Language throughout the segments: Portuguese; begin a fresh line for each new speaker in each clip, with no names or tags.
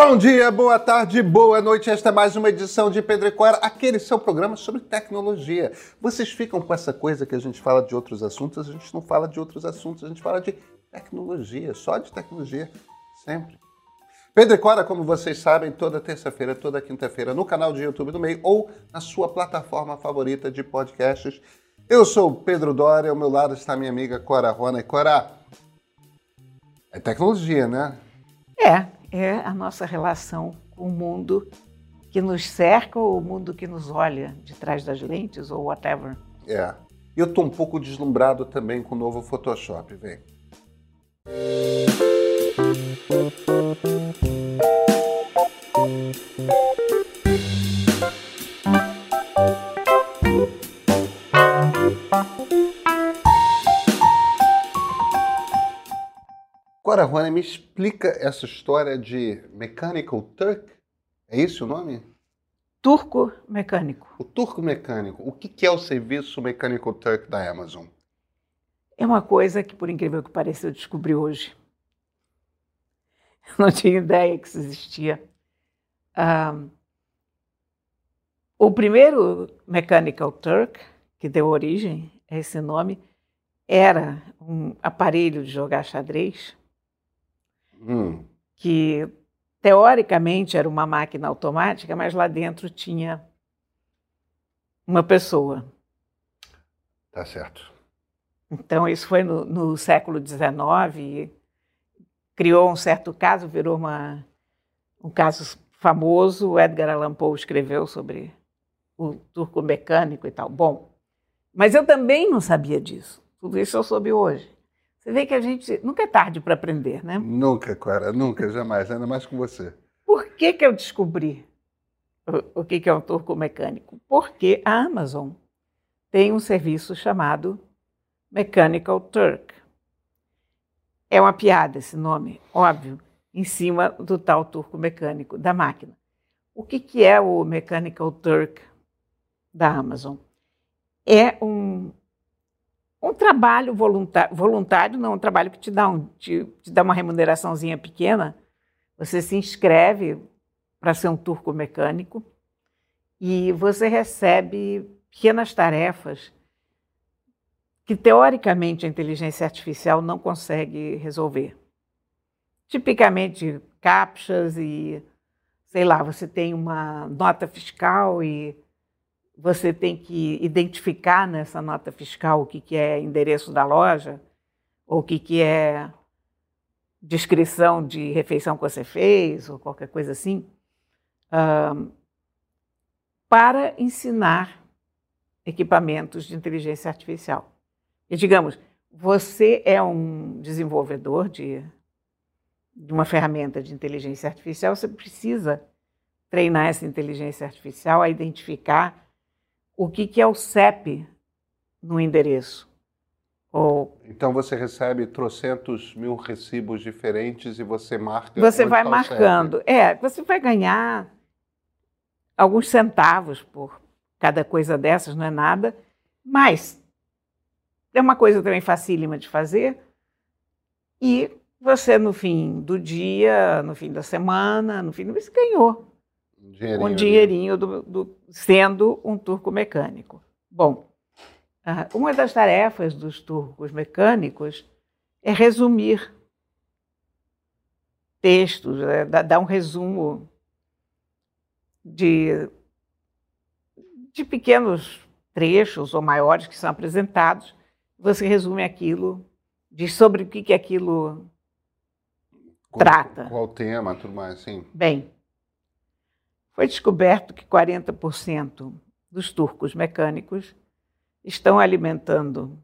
Bom dia, boa tarde, boa noite. Esta é mais uma edição de Pedro Cora, aquele seu programa sobre tecnologia. Vocês ficam com essa coisa que a gente fala de outros assuntos, a gente não fala de outros assuntos, a gente fala de tecnologia, só de tecnologia, sempre. Pedro Cora, como vocês sabem, toda terça-feira, toda quinta-feira, no canal de YouTube do Meio ou na sua plataforma favorita de podcasts. Eu sou o Pedro Doria, ao meu lado está minha amiga Cora Rona. E Cora, é tecnologia, né?
É, é a nossa relação com o mundo que nos cerca ou o mundo que nos olha de trás das lentes ou whatever.
É. Eu estou um pouco deslumbrado também com o novo Photoshop, vem. Agora, Rony, me explica essa história de Mechanical Turk. É isso o nome?
Turco mecânico.
O Turco Mecânico. O que é o serviço Mechanical Turk da Amazon?
É uma coisa que, por incrível que pareça, eu descobri hoje. Eu não tinha ideia que isso existia. Um, o primeiro Mechanical Turk, que deu origem a esse nome, era um aparelho de jogar xadrez
Hum.
que teoricamente era uma máquina automática, mas lá dentro tinha uma pessoa.
Tá certo.
Então, isso foi no, no século XIX, criou um certo caso, virou uma, um caso famoso. O Edgar Allan Poe escreveu sobre o turco mecânico e tal. Bom, mas eu também não sabia disso. Tudo isso eu soube hoje. Você vê que a gente nunca é tarde para aprender, né?
Nunca, Clara, nunca, jamais, ainda mais com você.
Por que, que eu descobri o, o que, que é um turco mecânico? Porque a Amazon tem um serviço chamado Mechanical Turk. É uma piada esse nome, óbvio, em cima do tal turco mecânico da máquina. O que, que é o Mechanical Turk da Amazon? É um, um trabalho voluntário, voluntário, não, um trabalho que te dá, um, te, te dá uma remuneraçãozinha pequena. Você se inscreve para ser um turco mecânico e você recebe pequenas tarefas que, teoricamente, a inteligência artificial não consegue resolver. Tipicamente, captchas e, sei lá, você tem uma nota fiscal e você tem que identificar nessa nota fiscal o que, que é endereço da loja, ou o que, que é descrição de refeição que você fez, ou qualquer coisa assim, uh, para ensinar equipamentos de inteligência artificial. E, digamos, você é um desenvolvedor de, de uma ferramenta de inteligência artificial, você precisa treinar essa inteligência artificial a identificar o que, que é o CEP no endereço. Ou,
Então você recebe trocentos mil recibos diferentes e você marca.
você vai
tá
marcando. É, você vai ganhar alguns centavos por cada coisa dessas, não é nada, mas é uma coisa também facílima de fazer. E você, no fim do dia, no fim da semana, no fim do mês, ganhou
dinheirinho.
um dinheirinho do, do- sendo um turco mecânico. Bom, ah, uma das tarefas dos turcos mecânicos é resumir textos, é, dar um resumo de, de pequenos trechos ou maiores que são apresentados. Você resume aquilo, diz sobre o que, que aquilo
Qual-
trata.
Qual o tema, tudo mais, assim.
Bem, foi descoberto que 40% dos turcos mecânicos estão alimentando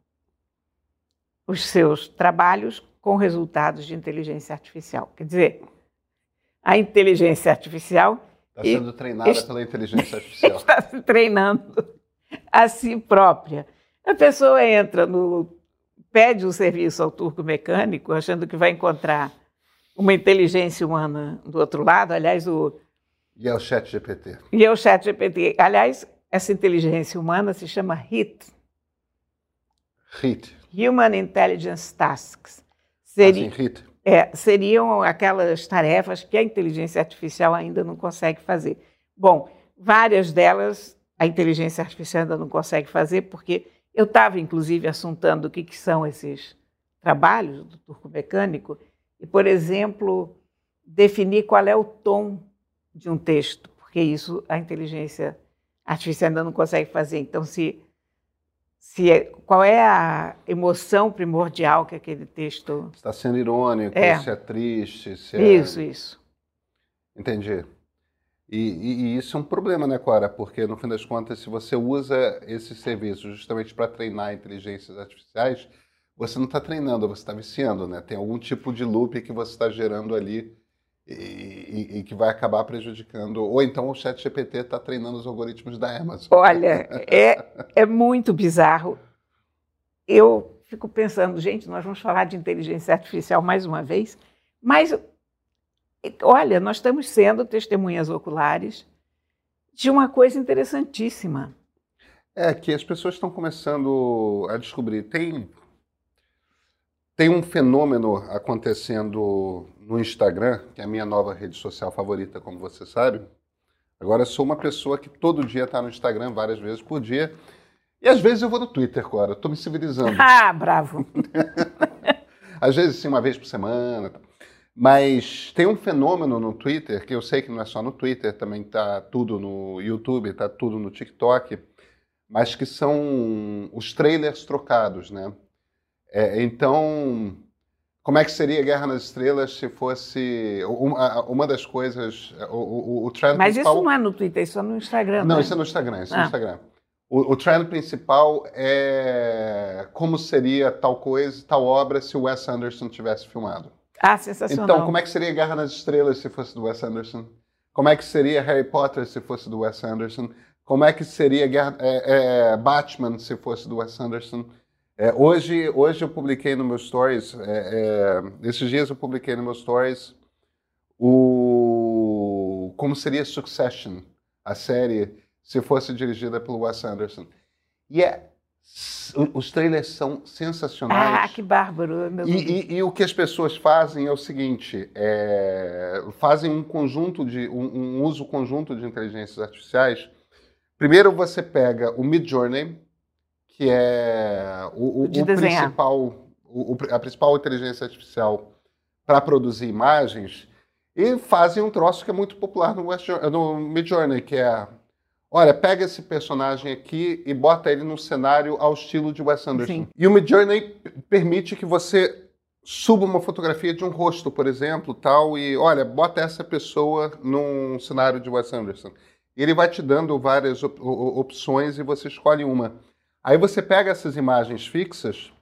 os seus trabalhos com resultados de inteligência artificial. Quer dizer, a inteligência artificial
Está sendo treinada
este-
pela inteligência artificial.
está se treinando a si própria. A pessoa entra no. pede um serviço ao turco mecânico, achando que vai encontrar uma inteligência humana do outro lado. Aliás, o,
E é o chat GPT.
E é o chat GPT. Aliás, essa inteligência humana se chama HIT,
HIT.
Human Intelligence Tasks.
Assim,
Seria,
HIT.
É, seriam aquelas tarefas que a inteligência artificial ainda não consegue fazer. Bom, várias delas a inteligência artificial ainda não consegue fazer, porque eu estava, inclusive, assuntando o que, que são esses trabalhos do turco mecânico, e, por exemplo, definir qual é o tom de um texto, porque isso a inteligência artificial ainda não consegue fazer. Então, se se é, qual é a emoção primordial que aquele texto
está sendo irônico,
É.
se é triste, se é...
isso isso
Entendi. E, e- e isso é um problema, né, Cora? Porque, no fim das contas, se você usa esse serviço justamente para treinar inteligências artificiais, você não está treinando, você está viciando, né? Tem algum tipo de loop que você está gerando ali e, e- que vai acabar prejudicando. Ou então o chat GPT está treinando os algoritmos da Amazon.
olha é é muito bizarro eu fico pensando gente nós vamos falar de inteligência artificial mais uma vez mas olha nós estamos sendo testemunhas oculares de uma coisa interessantíssima
É que as pessoas estão começando a descobrir. Tem, tem um fenômeno acontecendo no Instagram, que é a minha nova rede social favorita, como você sabe. Agora sou uma pessoa que todo dia está no Instagram, várias vezes por dia. E às vezes eu vou no Twitter, agora. Estou me civilizando.
ah bravo
Às vezes, sim, uma vez por semana. Mas tem um fenômeno no Twitter, que eu sei que não é só no Twitter, também tá tudo no YouTube, tá tudo no TikTok, mas que são os trailers trocados, né? É, então, como é que seria Guerra nas Estrelas se fosse uma, uma das coisas, o, o, o trend
mas
principal...
isso não é no Twitter isso é no Instagram
Não,
né?
isso é no Instagram, isso é
Ah.
no Instagram. O, o trend principal é como seria tal coisa, tal obra se o Wes Anderson tivesse filmado.
ah sensacional
Então, como é que seria Guerra nas Estrelas se fosse do Wes Anderson? Como é que seria Harry Potter se fosse do Wes Anderson? Como é que seria Guerra- é, é, Batman se fosse do Wes Anderson? É, hoje, hoje eu publiquei no meu Stories, é, é, esses dias eu publiquei no meu Stories o como seria Succession, a série, se fosse dirigida pelo Wes Anderson. E é, os trailers são sensacionais.
ah que bárbaro meu
E, e- e o que as pessoas fazem é o seguinte: é, fazem um conjunto de um, um uso conjunto de inteligências artificiais. Primeiro você pega o Midjourney, que é o, o-
De
o principal, o- a principal inteligência artificial para produzir imagens, e fazem um troço que é muito popular no, West, no Midjourney, que é Olha, pega esse personagem aqui e bota ele num cenário ao estilo de Wes Anderson.
Sim.
E o Midjourney permite que você suba uma fotografia de um rosto, por exemplo, tal, e olha, bota essa pessoa num cenário de Wes Anderson. Ele vai te dando várias op- opções e você escolhe uma. Aí você pega essas imagens fixas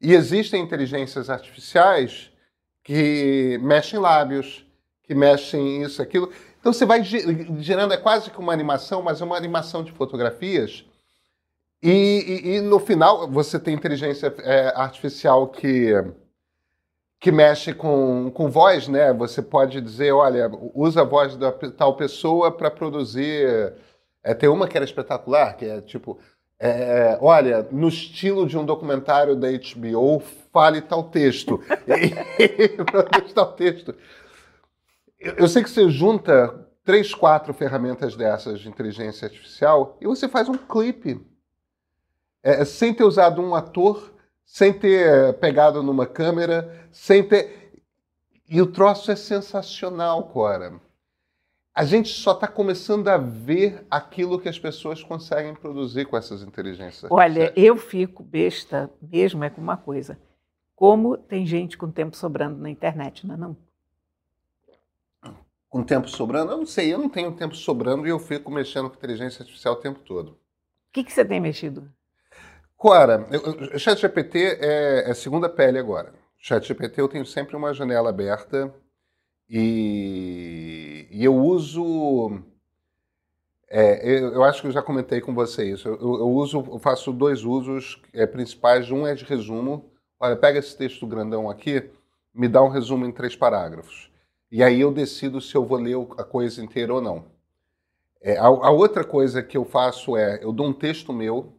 e existem inteligências artificiais que mexem lábios, que mexem isso, aquilo. Então você vai ge- gerando, é quase que uma animação, mas é uma animação de fotografias. E, e- e no final você tem inteligência é, artificial que, que mexe com, com voz, né? Você pode dizer, olha, usa a voz da tal pessoa para produzir. É, tem uma que era espetacular, que é tipo, é, olha, no estilo de um documentário da HBO, fale tal texto. e tal texto. Eu, eu sei que você junta três, quatro ferramentas dessas de inteligência artificial e você faz um clipe. É, sem ter usado um ator, sem ter pegado numa câmera, sem ter. E o troço é sensacional, Cora. A gente só está começando a ver aquilo que as pessoas conseguem produzir com essas inteligências
Olha,
artificiais.
eu fico besta mesmo é com uma coisa. Como tem gente com tempo sobrando na internet, não é não?
Com tempo sobrando? Eu não sei, eu não tenho tempo sobrando e eu fico mexendo com inteligência artificial o tempo todo.
O que, que você tem mexido?
Cora, o ChatGPT é, é segunda pele agora. ChatGPT eu tenho sempre uma janela aberta e, e eu uso. é, eu, eu acho que eu já comentei com você isso. Eu, eu uso, eu faço dois usos é, principais. Um é de resumo. Olha, pega esse texto grandão aqui, me dá um resumo em três parágrafos. E aí eu decido se eu vou ler a coisa inteira ou não. É, a, a outra coisa que eu faço é, eu dou um texto meu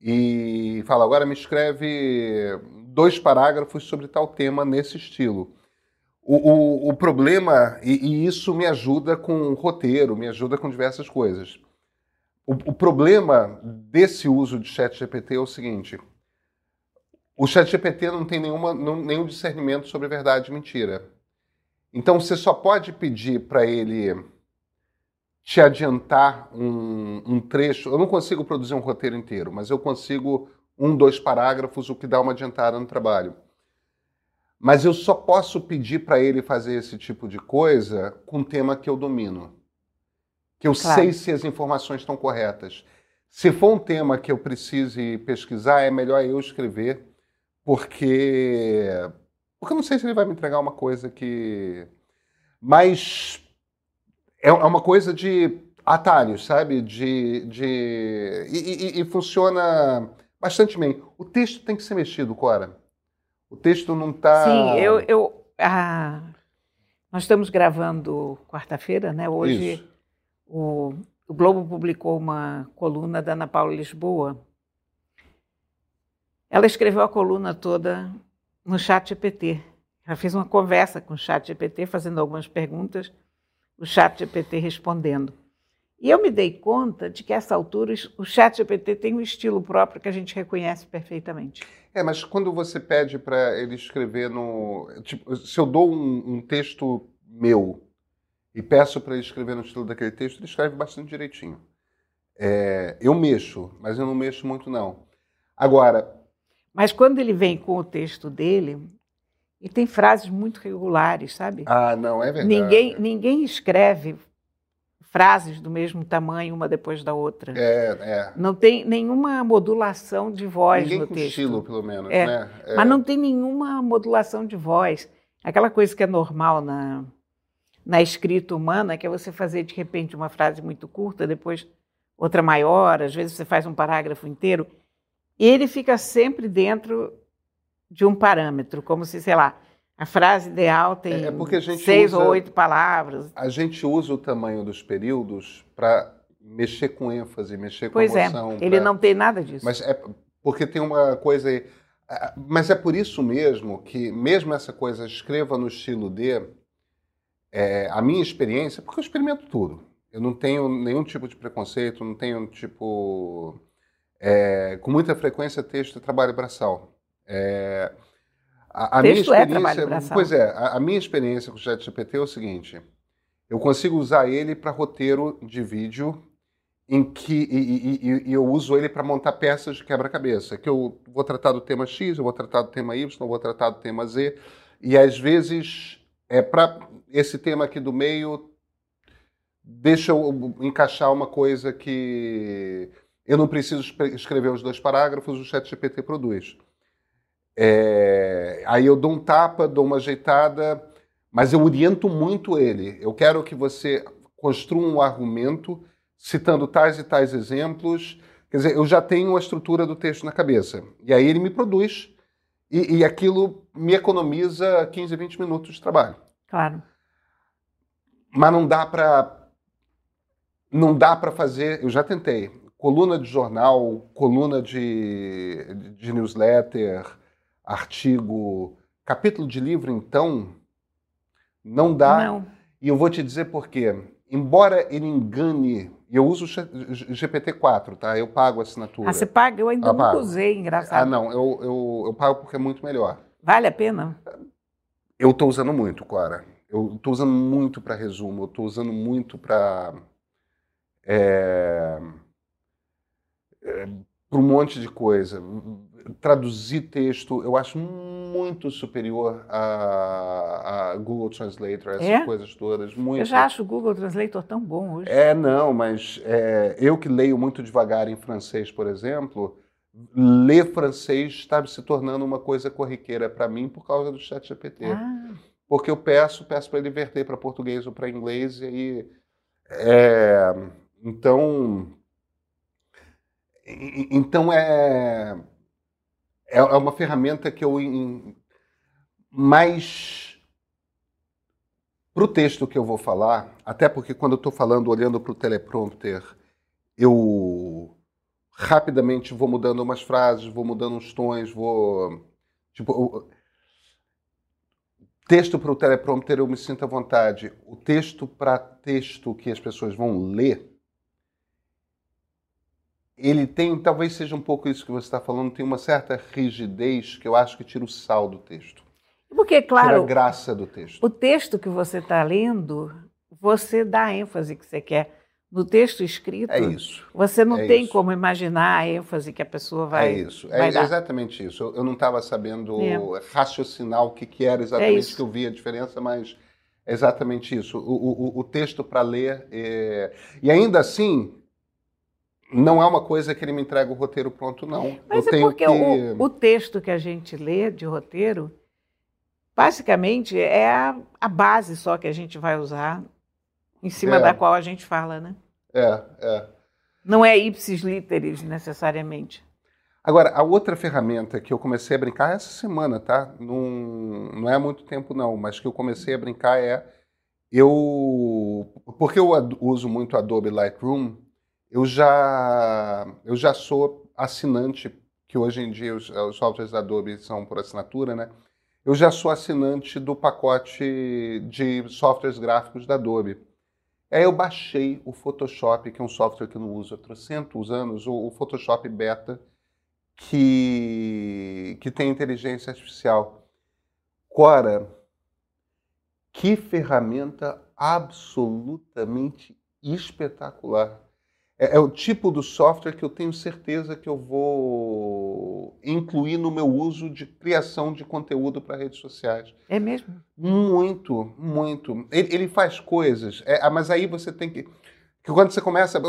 e falo, agora me escreve dois parágrafos sobre tal tema nesse estilo. O, o, o problema, e, e, isso me ajuda com roteiro, me ajuda com diversas coisas. O, o problema desse uso de chat GPT é o seguinte: o chat GPT não tem nenhuma, não, nenhum discernimento sobre verdade e mentira. Então você só pode pedir para ele te adiantar um, um, trecho. Eu não consigo produzir um roteiro inteiro, mas eu consigo um, dois parágrafos, o que dá uma adiantada no trabalho. Mas eu só posso pedir para ele fazer esse tipo de coisa com um tema que eu domino. Que eu claro. sei se as informações estão corretas. Se for um tema que eu precise pesquisar, é melhor eu escrever, porque. Porque eu não sei se ele vai me entregar uma coisa que. Mas é, é uma coisa de atalhos, sabe? De. de... E, e, e funciona bastante bem. O texto tem que ser mexido, Cora. O texto não está.
Sim, eu. eu ah, nós estamos gravando quarta-feira, né? Hoje o, o, Globo publicou uma coluna da Ana Paula Lisboa. Ela escreveu a coluna toda no chat GPT. Ela fez uma conversa com o chat GPT, fazendo algumas perguntas, o chat GPT respondendo. E eu me dei conta de que, a essa altura, o chat GPT tem um estilo próprio que a gente reconhece perfeitamente.
É, mas quando você pede para ele escrever no. Tipo, se eu dou um, um texto meu e peço para ele escrever no estilo daquele texto, ele escreve bastante direitinho. É, eu mexo, mas eu não mexo muito, não. Agora.
Mas quando ele vem com o texto dele, e tem frases muito regulares, sabe?
Ah, não, é verdade.
Ninguém, ninguém escreve frases do mesmo tamanho uma depois da outra.
É, é.
Não tem nenhuma modulação de voz
Ninguém
no
com
texto.
estilo, pelo menos,
é.
né?
É. Mas não tem nenhuma modulação de voz. Aquela coisa que é normal na, na escrita humana, que é você fazer de repente uma frase muito curta, depois outra maior, às vezes você faz um parágrafo inteiro. Ele fica sempre dentro de um parâmetro, como se, sei lá, a frase ideal tem é seis usa, ou oito palavras.
A gente usa o tamanho dos períodos para mexer com ênfase, mexer pois com é, emoção.
Pois é, ele pra... não tem nada disso.
Mas é porque tem uma coisa aí. Mas é por isso mesmo que, mesmo essa coisa, escreva no estilo D, é, a minha experiência, porque eu experimento tudo. Eu não tenho nenhum tipo de preconceito, não tenho tipo. É, com muita frequência, texto é trabalho braçal. É,
a, a minha é experiência,
é Pois é, a, a, minha experiência com o ChatGPT é o seguinte: eu consigo usar ele para roteiro de vídeo em que e, e, e eu uso ele para montar peças de quebra-cabeça. Que eu vou tratar do tema X, eu vou tratar do tema Y, eu vou tratar do tema Z, e às vezes é para esse tema aqui do meio deixa eu encaixar uma coisa que eu não preciso escrever os dois parágrafos, o ChatGPT produz. É, aí eu dou um tapa, dou uma ajeitada, mas eu oriento muito ele. Eu quero que você construa um argumento citando tais e tais exemplos. Quer dizer, eu já tenho a estrutura do texto na cabeça. E aí ele me produz e, e aquilo me economiza 15, 20 minutos de trabalho.
Claro.
Mas não dá para não dá para fazer, eu já tentei, coluna de jornal, coluna de, de newsletter, artigo, capítulo de livro, então, não dá.
Não.
E eu vou te dizer por quê. Embora ele engane, e eu uso o GPT-4, tá? Eu pago a assinatura.
Ah, você paga? Eu ainda ah, nunca usei, engraçado.
Ah, não, eu, eu, eu pago porque é muito melhor.
Vale a pena?
Eu estou usando muito, Clara. Eu estou usando muito para resumo, eu estou usando muito para. É, é, para um monte de coisa traduzir texto eu acho muito superior a, a Google Translator, essas é? coisas todas. Muito.
Eu já acho o Google Translator tão bom hoje.
É, não, mas é, eu que leio muito devagar em francês, por exemplo, ler francês está se tornando uma coisa corriqueira para mim por causa do chat GPT. Ah. Porque eu peço, peço para ele verter para português ou para inglês, e aí. É, então. Então é é, é uma ferramenta que eu mais para o texto que eu vou falar, até porque quando eu estou falando, olhando para o teleprompter, eu rapidamente vou mudando umas frases, vou mudando uns tons, vou Tipo, o, texto para o teleprompter eu me sinto à vontade. O texto para texto que as pessoas vão ler, ele tem, talvez seja um pouco isso que você está falando, tem uma certa rigidez que eu acho que tira o sal do texto.
Porque, claro,
tira a graça do texto.
O texto que você está lendo, você dá a ênfase que você quer. No texto escrito,
é isso.
você não
é
tem
isso.
como imaginar a ênfase que a pessoa vai.
É isso,
vai
é
dar.
exatamente isso. Eu, eu não estava sabendo
É.
raciocinar o que, que era exatamente
isso.
que eu vi a diferença, mas é exatamente isso. O, o- o texto para ler. é- E ainda assim, não é uma coisa que ele me entrega o roteiro pronto, não.
Mas
eu
é porque
que...
o, o texto que a gente lê de roteiro, basicamente, é a, a base só que a gente vai usar, em cima
É.
da qual a gente fala, né?
É, é.
Não é ipsis literis, necessariamente.
Agora, a outra ferramenta que eu comecei a brincar essa semana, tá? Não, não é há muito tempo, não, mas que eu comecei a brincar é. Eu. Porque eu uso muito Adobe Lightroom, eu já, eu já sou assinante, que hoje em dia os, os softwares da Adobe são por assinatura, né? Eu já sou assinante do pacote de softwares gráficos da Adobe. Aí eu baixei o Photoshop, que é um software que eu não uso há 300 anos, o, Photoshop Beta, que, que tem inteligência artificial. Cora, que ferramenta absolutamente espetacular. É, é o tipo do software que eu tenho certeza que eu vou incluir no meu uso de criação de conteúdo para redes sociais.
É mesmo?
Muito, muito. Ele, ele faz coisas, é, ah, mas aí você tem que. que quando você começa.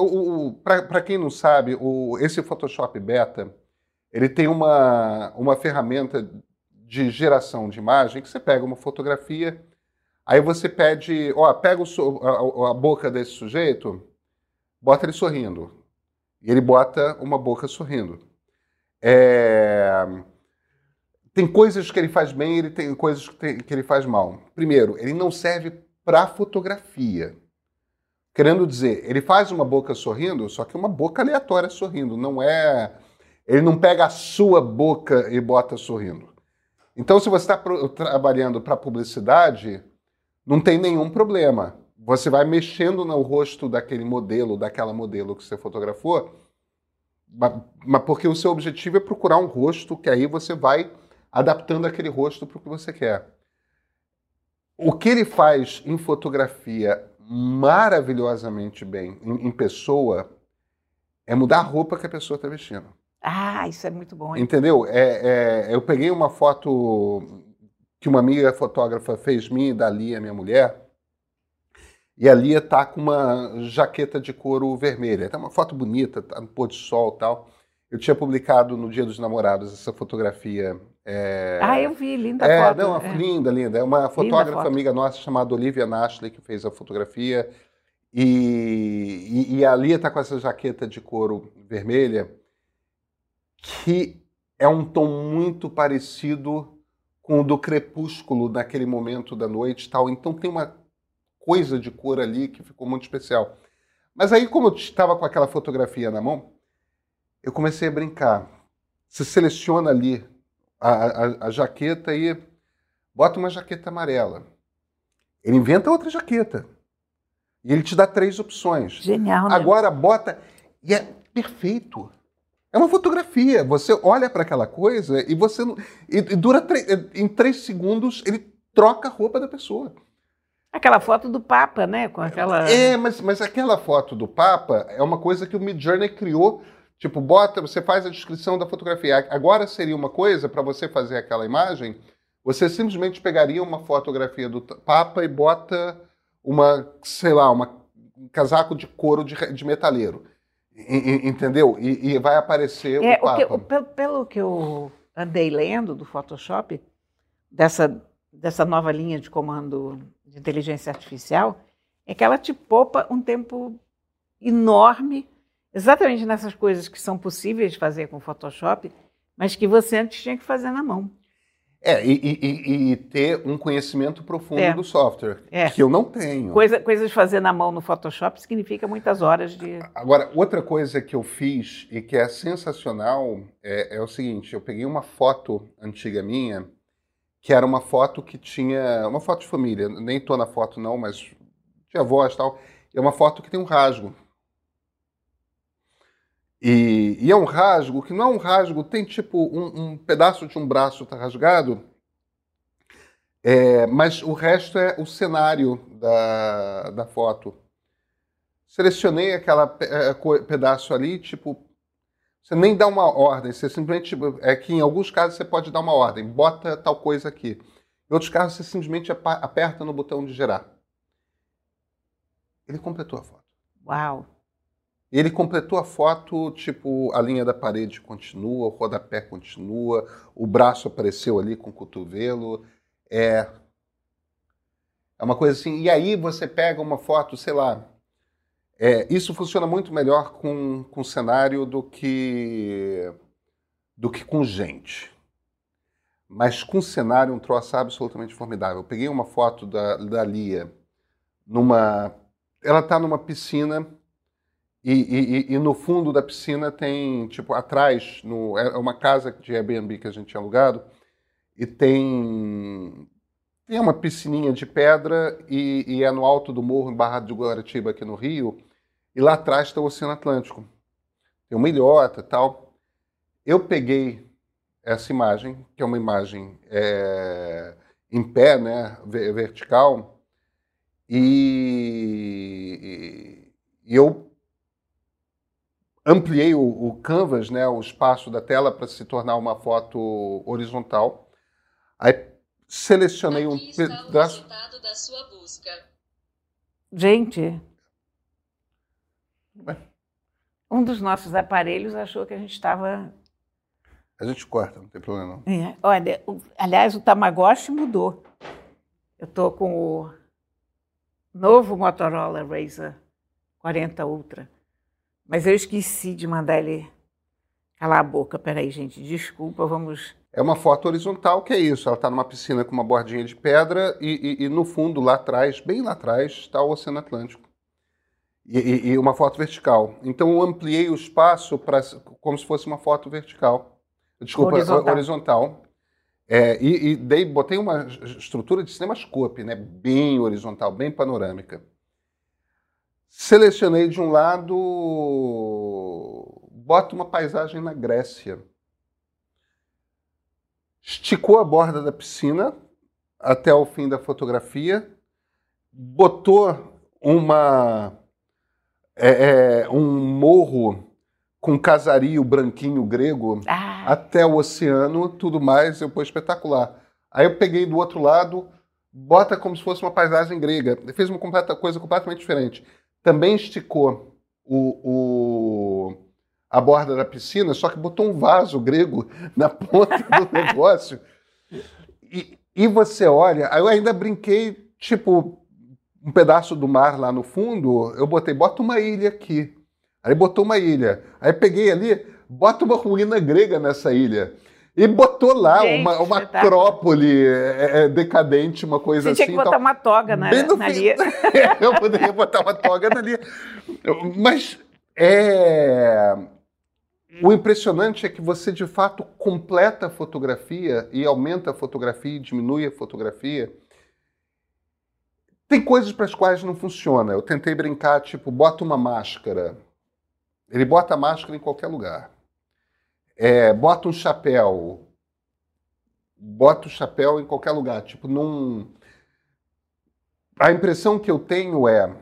Para quem não sabe, o, esse Photoshop Beta ele tem uma, uma ferramenta de geração de imagem que você pega uma fotografia, aí você pede, ó, pega o a, a boca desse sujeito, bota ele sorrindo. E ele bota uma boca sorrindo. É, Tem coisas que ele faz bem, ele tem coisas que, tem- que ele faz mal. Primeiro, ele não serve para fotografia. Querendo dizer, ele faz uma boca sorrindo, só que uma boca aleatória sorrindo, não é. Ele não pega a sua boca e bota sorrindo. Então, se você está trabalhando para publicidade, não tem nenhum problema. Você vai mexendo no rosto daquele modelo, daquela modelo que você fotografou, ma- mas porque o seu objetivo é procurar um rosto que aí você vai adaptando aquele rosto para o que você quer. O que ele faz em fotografia maravilhosamente bem em, em pessoa é mudar a roupa que a pessoa está vestindo.
Ah, isso é muito bom. hein?
Entendeu? É, é, eu peguei uma foto que uma amiga fotógrafa fez minha e da Lia, minha mulher, e a Lia tá com uma jaqueta de couro vermelha. Tá uma foto bonita, tá no pôr do sol tal. Eu tinha publicado no Dia dos Namorados essa fotografia. é,
Ah, eu vi, linda
é,
foto.
não,
é.
linda, linda. É uma fotógrafa
foto.
amiga nossa chamada Olivia Nashley que fez a fotografia. E, e, e a Lia tá com essa jaqueta de couro vermelha que é um tom muito parecido com o do crepúsculo naquele momento da noite tal. Então tem uma coisa de cor ali que ficou muito especial. Mas aí, como eu estava com aquela fotografia na mão, eu comecei a brincar. Você seleciona ali a, a- a jaqueta e bota uma jaqueta amarela. Ele inventa outra jaqueta. E ele te dá três opções.
Genial, né?
Agora bota. E é perfeito. É uma fotografia. Você olha para aquela coisa e você. E, e dura. tre- Em três segundos, ele troca a roupa da pessoa.
Aquela foto do Papa, né? Com aquela.
É, mas, mas aquela foto do Papa é uma coisa que o Midjourney criou. Tipo, bota, você faz a descrição da fotografia. Agora seria uma coisa para você fazer aquela imagem, você simplesmente pegaria uma fotografia do Papa e bota uma, sei lá, uma, um casaco de couro de, de metaleiro. E- e- entendeu? E, e vai aparecer
É,
o
o que-
Papa.
o- pelo, pelo que eu andei lendo do Photoshop, dessa, dessa nova linha de comando de inteligência artificial, é que ela te poupa um tempo enorme, exatamente nessas coisas que são possíveis de fazer com o Photoshop, mas que você antes tinha que fazer na mão.
É, e, e, e, ter um conhecimento profundo
É.
do software,
É.
que eu não tenho.
Coisa, coisa de fazer na mão no Photoshop significa muitas horas de.
Agora, outra coisa que eu fiz e que é sensacional é, é o seguinte: eu peguei uma foto antiga minha, que era uma foto que tinha. Uma foto de família, nem tô na foto não, mas tinha voz e tal. É uma foto que tem um rasgo. E, e é um rasgo que não é um rasgo, tem tipo um, um pedaço de um braço tá rasgado, é, mas o resto é o cenário da, da foto. Selecionei aquele pedaço ali, tipo, você nem dá uma ordem, você simplesmente, é que em alguns casos você pode dar uma ordem, bota tal coisa aqui. Em outros casos você simplesmente aperta no botão de gerar. Ele completou a foto.
Uau!
Ele completou a foto, tipo, a linha da parede continua, o rodapé continua, o braço apareceu ali com o cotovelo. É. É uma coisa assim. E aí você pega uma foto, sei lá. É, isso funciona muito melhor com, com cenário do que, do que com gente. Mas com cenário, um troço absolutamente formidável. Eu peguei uma foto da, da Lia numa. Ela está numa piscina e, e- e- no fundo da piscina tem, tipo, atrás, no, é uma casa de Airbnb que a gente tinha alugado, e tem, tem uma piscininha de pedra e, e é no alto do morro, em Barra de Guaratiba, aqui no Rio, e lá atrás está o Oceano Atlântico. Tem uma ilhota e tal. Eu peguei essa imagem, que é uma imagem é, em pé, né, ve- vertical, e, e eu ampliei o, o canvas, né, o espaço da tela para se tornar uma foto horizontal. Aí selecionei um
Aqui está o
pedaço.
resultado da sua busca.
Gente, um dos nossos aparelhos achou que a gente estava.
A gente corta, não tem problema não.
É, olha, o- aliás, o Tamagotchi mudou. Eu estou com o novo Motorola Razr 40 Ultra. Mas eu esqueci de mandar ele calar a boca. Peraí, gente, desculpa, vamos.
É uma foto horizontal, que é isso. Ela está numa piscina com uma bordinha de pedra e, e- e no fundo, lá atrás, bem lá atrás, está o Oceano Atlântico. E, e- uma foto vertical. Então eu ampliei o espaço para como se fosse uma foto vertical. Desculpa,
Horizontal.
horizontal. É, e, e dei, botei uma estrutura de cinemascope, né? Bem horizontal, bem panorâmica. Selecionei de um lado, bota uma paisagem na Grécia esticou a borda da piscina até o fim da fotografia, botou uma é, é, um morro com casario branquinho grego
Ah,
até o oceano, tudo mais, eu pô, espetacular. Aí eu peguei do outro lado, bota como se fosse uma paisagem grega. Fez uma completa, coisa completamente diferente. Também esticou o, o- a borda da piscina, só que botou um vaso grego na ponta do negócio. E, e você olha, aí eu ainda brinquei, tipo, um pedaço do mar lá no fundo, eu botei, bota uma ilha aqui. Aí botou uma ilha. Aí peguei ali, bota uma ruína grega nessa ilha. E botou lá
Gente,
uma, uma
espetáculo.
acrópole é, é, decadente, uma coisa
você tinha
assim.
que
tal.
botar uma toga na, na
fim- eu poderia botar uma toga ali. Mas é. O impressionante é que você de fato completa a fotografia e aumenta a fotografia e diminui a fotografia. Tem coisas para as quais não funciona. Eu tentei brincar, tipo, bota uma máscara. Ele bota a máscara em qualquer lugar. É, bota um chapéu. Bota o chapéu em qualquer lugar. Tipo, num. A impressão que eu tenho é.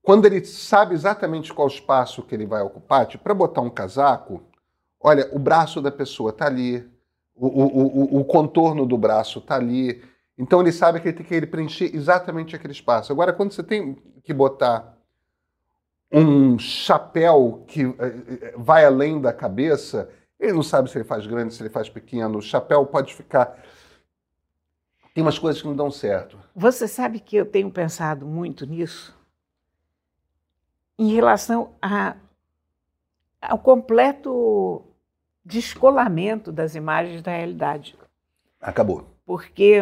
Quando ele sabe exatamente qual espaço que ele vai ocupar, tipo, para botar um casaco, olha, o braço da pessoa está ali, o, o, o, o contorno do braço está ali. Então ele sabe que ele tem que preencher exatamente aquele espaço. Agora, quando você tem que botar um chapéu que eh, eh, vai além da cabeça, ele não sabe se ele faz grande, se ele faz pequeno. O chapéu pode ficar. Tem umas coisas que não dão certo.
Você sabe que eu tenho pensado muito nisso em relação a- ao completo descolamento das imagens da realidade.
Acabou.
Porque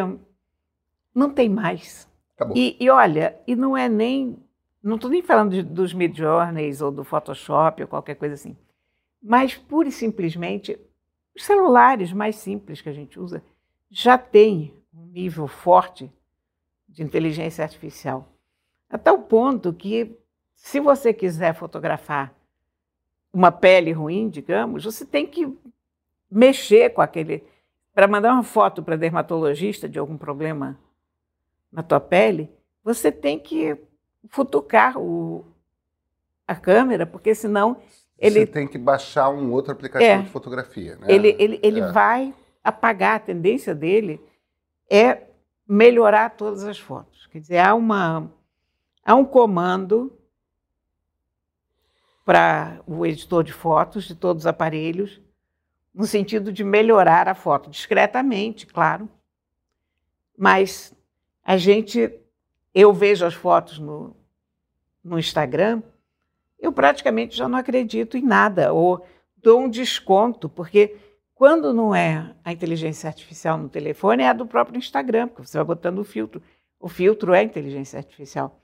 não tem mais.
Acabou.
E, e olha, e não é nem. Não estou nem falando de, dos Midjourneys ou do Photoshop ou qualquer coisa assim. Mas, pura e simplesmente, os celulares mais simples que a gente usa já têm um nível forte de inteligência artificial. A tal ponto que, se você quiser fotografar uma pele ruim, digamos, você tem que mexer com aquele. Para mandar uma foto para dermatologista de algum problema na tua pele, você tem que futucar o, a câmera, porque senão ele.
Você tem que baixar um outro aplicativo
É.
de fotografia, né?
Ele, ele, ele
É.
vai apagar, a tendência dele é melhorar todas as fotos. Quer dizer, há, uma, há um comando para o editor de fotos de todos os aparelhos, no sentido de melhorar a foto, discretamente, claro. Mas a gente, eu vejo as fotos no, no Instagram, eu praticamente já não acredito em nada, ou dou um desconto, porque quando não é a inteligência artificial no telefone, é a do próprio Instagram, porque você vai botando o filtro. O filtro é inteligência artificial.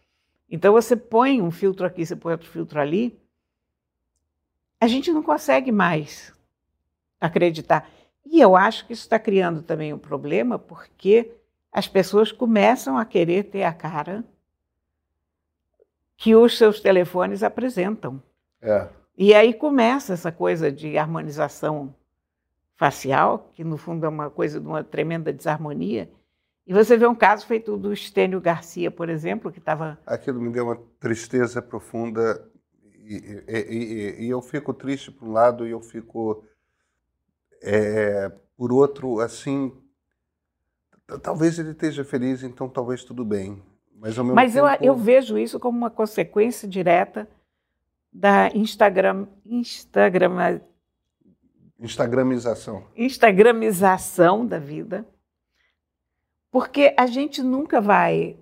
Então você põe um filtro aqui, você põe outro filtro ali. A gente não consegue mais acreditar. E eu acho que isso está criando também um problema, porque as pessoas começam a querer ter a cara que os seus telefones apresentam.
É.
E aí começa essa coisa de harmonização facial, que no fundo é uma coisa de uma tremenda desarmonia. E você vê um caso feito do Estênio Garcia, por exemplo, que estava.
Aquilo me deu uma tristeza profunda e, e- e- e eu fico triste por um lado e eu fico é, por outro, assim, talvez ele esteja feliz, então talvez tudo bem. Mas ao mesmo
Mas eu,
tempo,
eu vejo isso como uma consequência direta da Instagram, Instagram,
Instagramização.
Instagramização da vida, porque a gente nunca vai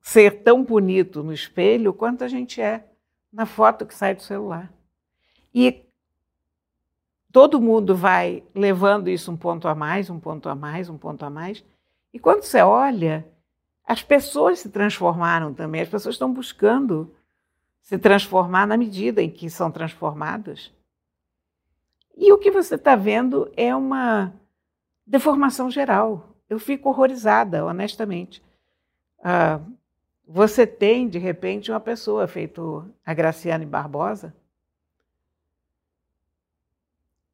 ser tão bonito no espelho quanto a gente é na foto que sai do celular. E todo mundo vai levando isso um ponto a mais, um ponto a mais, um ponto a mais. E quando você olha, as pessoas se transformaram também, as pessoas estão buscando se transformar na medida em que são transformadas. E o que você está vendo é uma deformação geral. Eu fico horrorizada, honestamente. Ah, você tem, de repente, uma pessoa feito a Graciane Barbosa,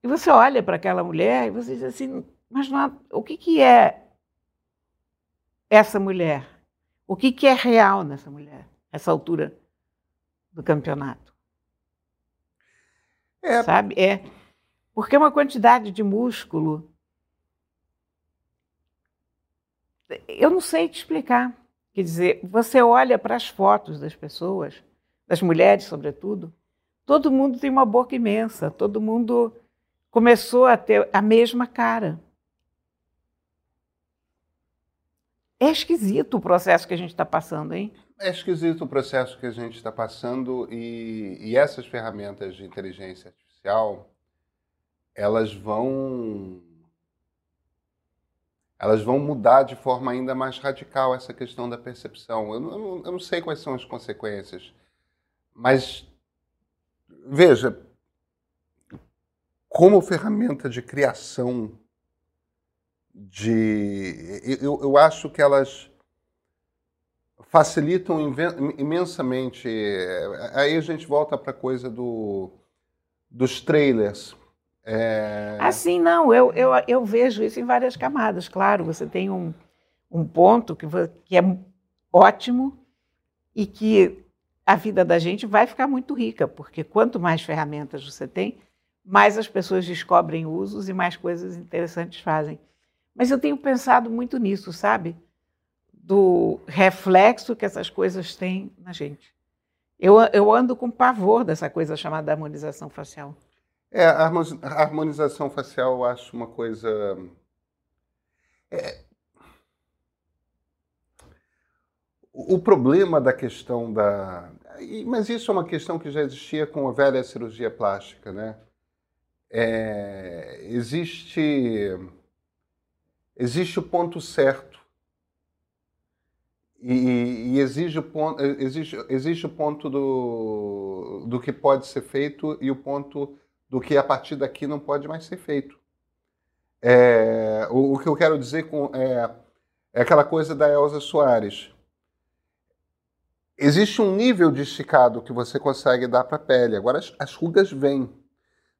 e você olha para aquela mulher e você diz assim, mas não o que, que é essa mulher? O que, que é real nessa mulher, essa altura do campeonato?
É,
sabe? É porque é uma quantidade de músculo. Eu não sei te explicar. Quer dizer, você olha para as fotos das pessoas, das mulheres, sobretudo, todo mundo tem uma boca imensa, todo mundo começou a ter a mesma cara. É esquisito o processo que a gente está passando, hein?
É esquisito o processo que a gente está passando e, e essas ferramentas de inteligência artificial, elas vão elas vão mudar de forma ainda mais radical essa questão da percepção. Eu não, eu não- sei quais são as consequências, mas veja, como ferramenta de criação de, eu, eu acho que elas facilitam imensamente. eh, Aí a gente volta para a coisa do, dos trailers. É,
Assim, não, eu, eu, eu vejo isso em várias camadas. Claro, você tem um, um ponto que, que é ótimo e que a vida da gente vai ficar muito rica, porque quanto mais ferramentas você tem, mais as pessoas descobrem usos e mais coisas interessantes fazem. Mas eu tenho pensado muito nisso, sabe? Do reflexo que essas coisas têm na gente. Eu, eu ando com pavor dessa coisa chamada harmonização facial.
É, a harmo- a harmonização facial eu acho uma coisa. é, O problema da questão da. Mas isso é uma questão que já existia com a velha cirurgia plástica, né? É, Existe. Existe o ponto certo. E, e exige, o ponto, existe, existe o ponto do, do que pode ser feito e o ponto do que a partir daqui não pode mais ser feito. É, o, o, que eu quero dizer com, é, é aquela coisa da Elza Soares. Existe um nível de esticado que você consegue dar para a pele. Agora as, as rugas vêm.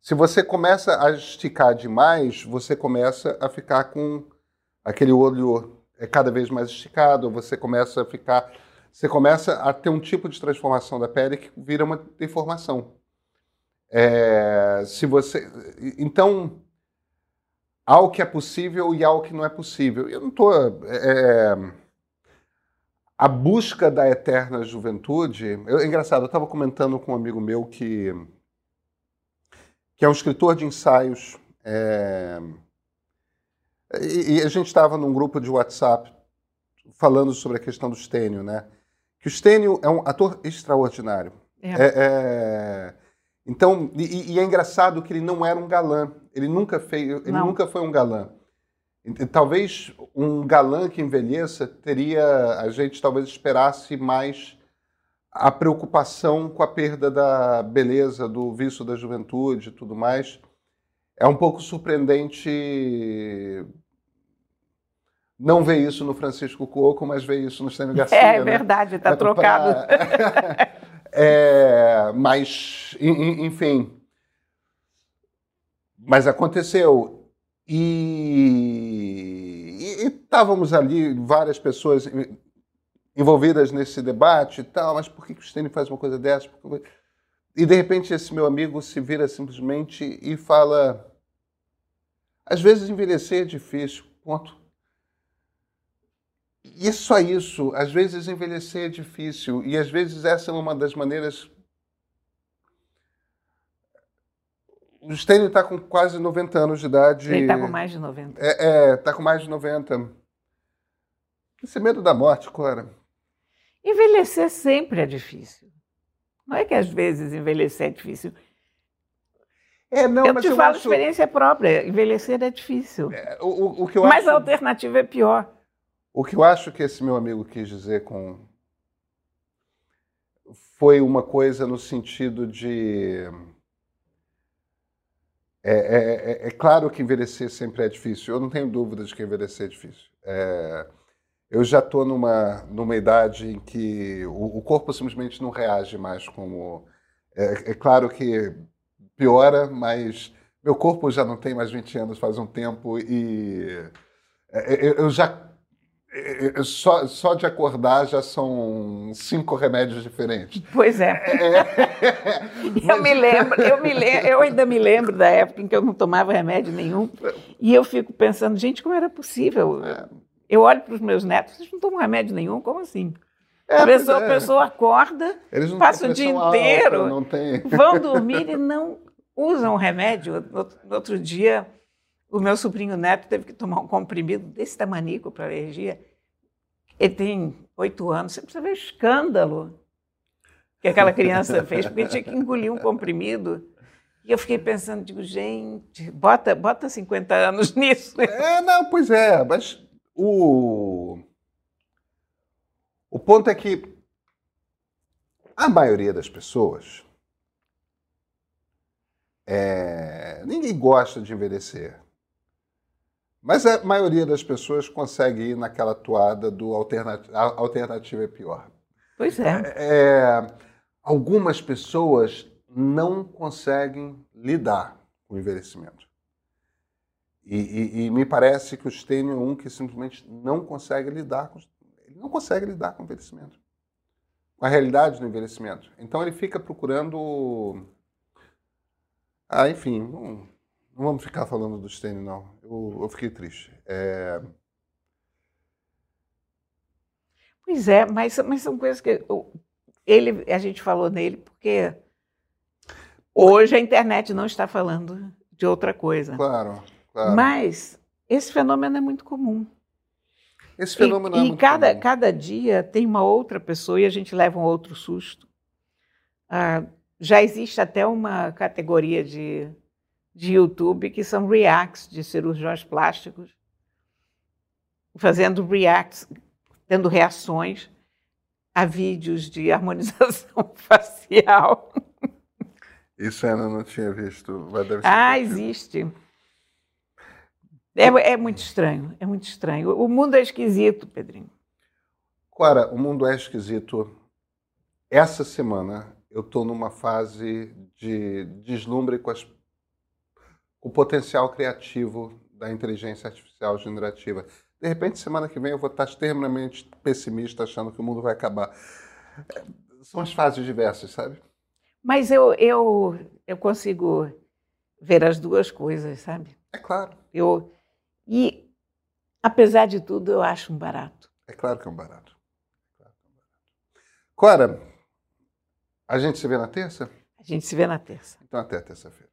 Se você começa a esticar demais, você começa a ficar com aquele olho é cada vez mais esticado, você começa a ficar, você começa a ter um tipo de transformação da pele que vira uma deformação. É, se você, então há o que é possível e há o que não é possível. Eu não estou é, a busca da eterna juventude. Eu, é engraçado, eu estava comentando com um amigo meu que que é um escritor de ensaios. É, e, e, a gente estava num grupo de WhatsApp falando sobre a questão do Stênio, né? Que o Stênio é um ator extraordinário. É. É, é... Então, e, e, é engraçado que ele não era um galã. Ele nunca fez, ele não. nunca foi um galã. Talvez um galã que envelheça teria a gente talvez esperasse mais a preocupação com a perda da beleza, do vício da juventude e tudo mais. É um pouco surpreendente não ver isso no Francisco Coco, mas ver isso no Stênio Garcia.
É né? verdade, está é trocado.
é, mas, enfim. Mas aconteceu. E estávamos ali, várias pessoas envolvidas nesse debate e tal, mas por que o Stênio faz uma coisa dessa? E de repente esse meu amigo se vira simplesmente e fala: às vezes envelhecer é difícil, ponto. E é só isso. Às vezes envelhecer é difícil. E às vezes essa é uma das maneiras. O Stênio está com quase 90 anos de idade.
Ele está com mais de 90.
É, está é, com mais de 90. Esse medo da morte, Clara.
Envelhecer sempre é difícil. Não é que às vezes envelhecer é difícil. É, não, eu mas te eu falo acho... experiência própria. Envelhecer é difícil. É, o, o, que eu mas acho... a alternativa é pior.
O que eu acho que esse meu amigo quis dizer com foi uma coisa no sentido de é, é, é, é, claro que envelhecer sempre é difícil. Eu não tenho dúvida de que envelhecer é difícil. É, eu já estou numa, numa idade em que o, o, corpo simplesmente não reage mais como. É, é, claro que piora, mas meu corpo já não tem mais 20 anos faz um tempo e é, é, eu já. É, só, só de acordar já são cinco remédios diferentes.
Pois é. é. eu me lembro, eu me lembro, eu ainda me lembro da época em que eu não tomava remédio nenhum e eu fico pensando, gente, como era possível? É. Eu olho para os meus netos, eles não tomam remédio nenhum, como assim? É, a, pessoa, é. a pessoa acorda, passa o dia inteiro, alta, tem... vão dormir e não usam remédio. No outro dia, o meu sobrinho neto teve que tomar um comprimido desse tamanico para alergia. Ele tem oito anos. Você precisa ver o escândalo que aquela criança fez, porque tinha que engolir um comprimido. E eu fiquei pensando, digo, gente, bota, bota 50 anos nisso.
É, não, pois é, mas o, o ponto é que a maioria das pessoas é, ninguém gosta de envelhecer. Mas a maioria das pessoas consegue ir naquela toada do alternati alternativa é pior.
Pois é.
é. Algumas pessoas não conseguem lidar com o envelhecimento. E, e, e, me parece que o Stênio é um que simplesmente não consegue lidar com ele não consegue lidar com o envelhecimento, com a realidade do envelhecimento. Então ele fica procurando, ah, enfim, não, não vamos ficar falando do Stênio não. Eu, eu fiquei triste. É...
Pois é, mas, mas são coisas que ele, a gente falou nele porque hoje a internet não está falando de outra coisa.
Claro.
Claro. Mas esse fenômeno é muito comum.
Esse fenômeno
e,
é
e
muito
cada,
comum.
cada dia tem uma outra pessoa e a gente leva um outro susto. Ah, já existe até uma categoria de, de YouTube que são reacts de cirurgiões plásticos fazendo reacts, tendo reações a vídeos de harmonização facial.
Isso eu não tinha visto.
Ah,
divertido.
existe. É, é muito estranho, é muito estranho. O mundo é esquisito, Pedrinho.
Cora, o mundo é esquisito. Essa semana eu estou numa fase de deslumbre com, as- com o potencial criativo da inteligência artificial generativa. De repente, semana que vem, eu vou estar extremamente pessimista, achando que o mundo vai acabar. São as fases diversas, sabe?
Mas eu, eu, eu consigo ver as duas coisas, sabe?
É claro,
Eu, e, apesar de tudo, eu acho um barato.
é claro que é um barato. É claro que é um barato. Cora, a gente se vê na terça?
A gente se vê na terça.
Então até terça-feira.